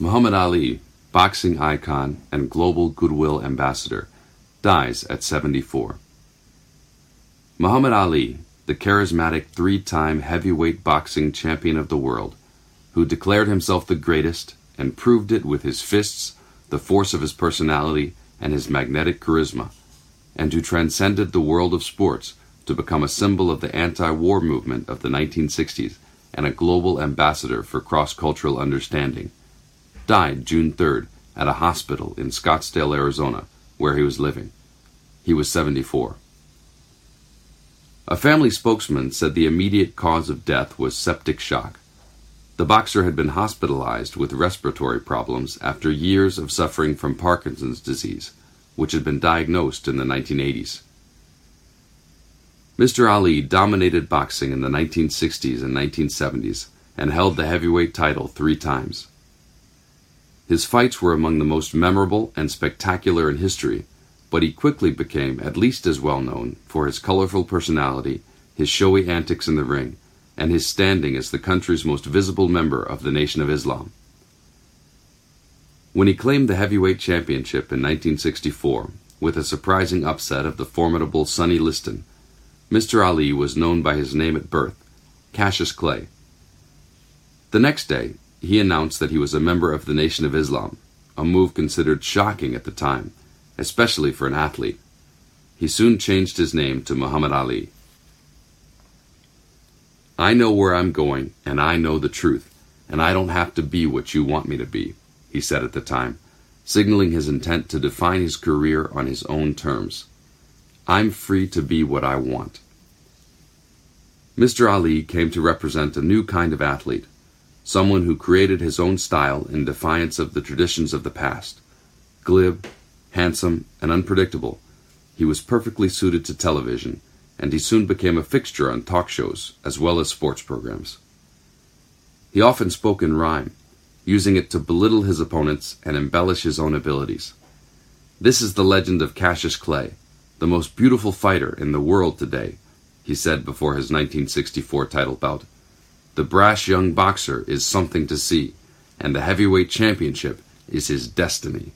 Muhammad Ali, boxing icon and global goodwill ambassador, dies at 74. Muhammad Ali, the charismatic three time heavyweight boxing champion of the world, who declared himself the greatest and proved it with his fists, the force of his personality, and his magnetic charisma, and who transcended the world of sports to become a symbol of the anti war movement of the 1960s and a global ambassador for cross cultural understanding, died June 3rd at a hospital in Scottsdale, Arizona, where he was living. He was 74. A family spokesman said the immediate cause of death was septic shock. The boxer had been hospitalized with respiratory problems after years of suffering from Parkinson's disease, which had been diagnosed in the 1980s. Mr. Ali dominated boxing in the 1960s and 1970s and held the heavyweight title three times. His fights were among the most memorable and spectacular in history, but he quickly became at least as well known for his colorful personality, his showy antics in the ring, and his standing as the country's most visible member of the Nation of Islam. When he claimed the heavyweight championship in 1964 with a surprising upset of the formidable Sonny Liston, Mr. Ali was known by his name at birth, Cassius Clay. The next day, he announced that he was a member of the Nation of Islam, a move considered shocking at the time, especially for an athlete. He soon changed his name to Muhammad Ali. I know where I'm going, and I know the truth, and I don't have to be what you want me to be, he said at the time, signaling his intent to define his career on his own terms. I'm free to be what I want. Mr. Ali came to represent a new kind of athlete, someone who created his own style in defiance of the traditions of the past. Glib, handsome, and unpredictable, he was perfectly suited to television, and he soon became a fixture on talk shows as well as sports programs. He often spoke in rhyme, using it to belittle his opponents and embellish his own abilities. This is the legend of Cassius Clay, the most beautiful fighter in the world today, he said before his 1964 title bout. The brash young boxer is something to see, and the heavyweight championship is his destiny.